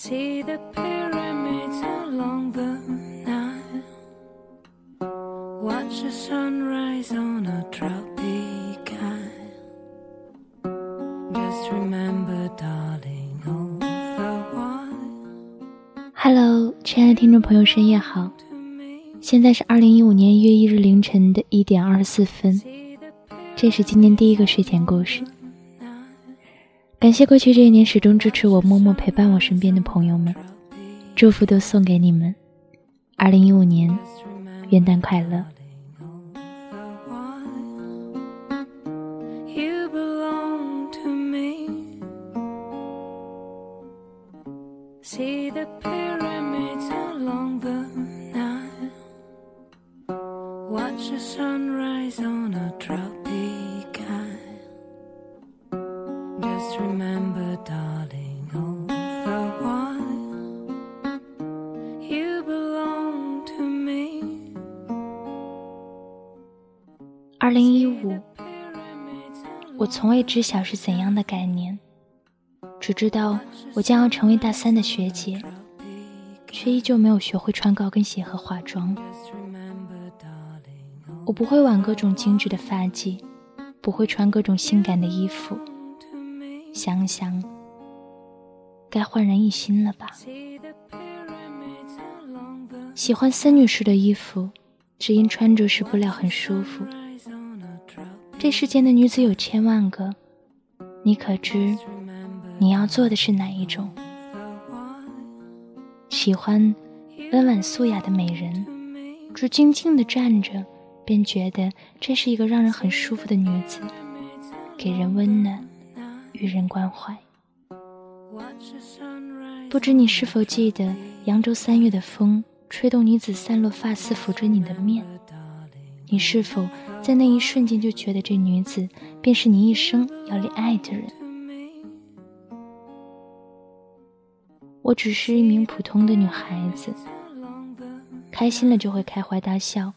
See the pyramids along the Nile. Watch the sunrise on a tropic isle. Just remember, darling, all the while. Hello，亲爱的听众朋友，深夜好。现在是二零一五年一月一日凌晨的一点二十四分，这是今年第一个睡前故事。感谢过去这一年始终支持我、默默陪伴我身边的朋友们，祝福都送给你们。二零一五年，元旦快乐！二零一五，我从未知晓是怎样的概念，只知道我将要成为大三的学姐，却依旧没有学会穿高跟鞋和化妆。我不会挽各种精致的发髻，不会穿各种性感的衣服。想想，该焕然一新了吧？喜欢森女士的衣服，只因穿着时布料很舒服。这世间的女子有千万个，你可知你要做的是哪一种？喜欢温婉素雅的美人，只静静的站着，便觉得这是一个让人很舒服的女子，给人温暖，予人关怀。不知你是否记得扬州三月的风，吹动女子散落发丝，抚着你的面？你是否在那一瞬间就觉得这女子便是你一生要恋爱的人？我只是一名普通的女孩子，开心了就会开怀大笑，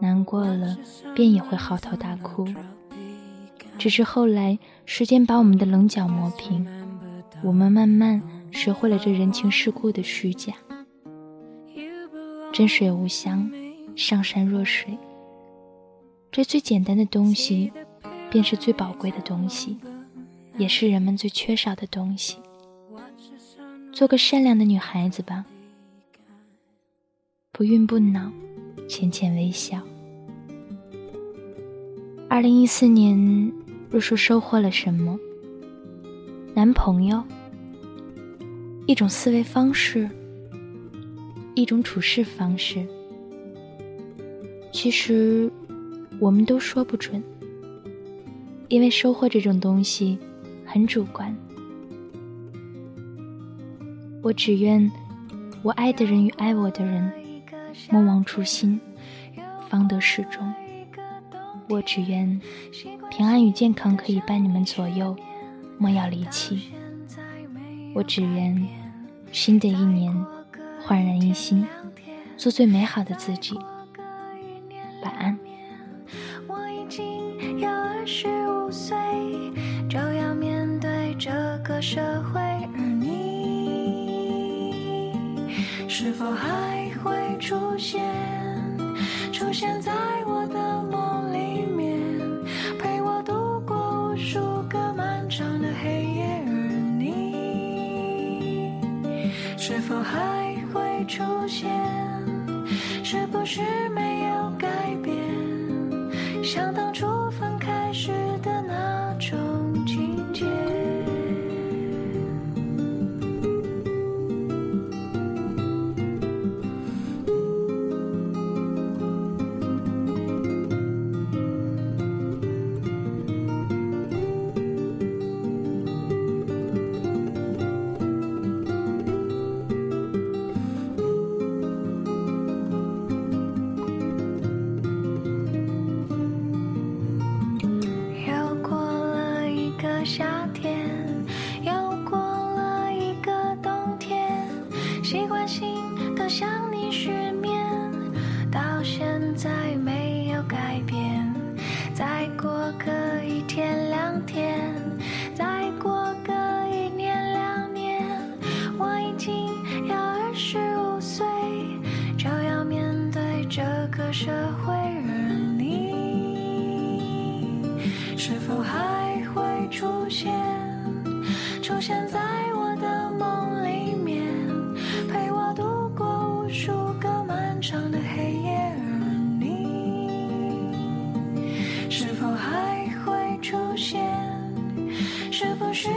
难过了便也会嚎啕大哭。只是后来时间把我们的棱角磨平，我们慢慢学会了这人情世故的虚假。真水无香，上善若水。这最简单的东西，便是最宝贵的东西，也是人们最缺少的东西。做个善良的女孩子吧，不愠不恼，浅浅微笑。二零一四年，若说收获了什么，男朋友，一种思维方式，一种处事方式。其实。我们都说不准，因为收获这种东西很主观。我只愿我爱的人与爱我的人莫忘初心，方得始终。我只愿平安与健康可以伴你们左右，莫要离弃。我只愿新的一年焕然一新，做最美好的自己。晚安。社会，而你是否还会出现？出现在我的出现？是不是没有改变？像当初分开时的那社会而你是否还会出现出现在我的梦里面陪我度过无数个漫长的黑夜而你？是否还会出现？是不是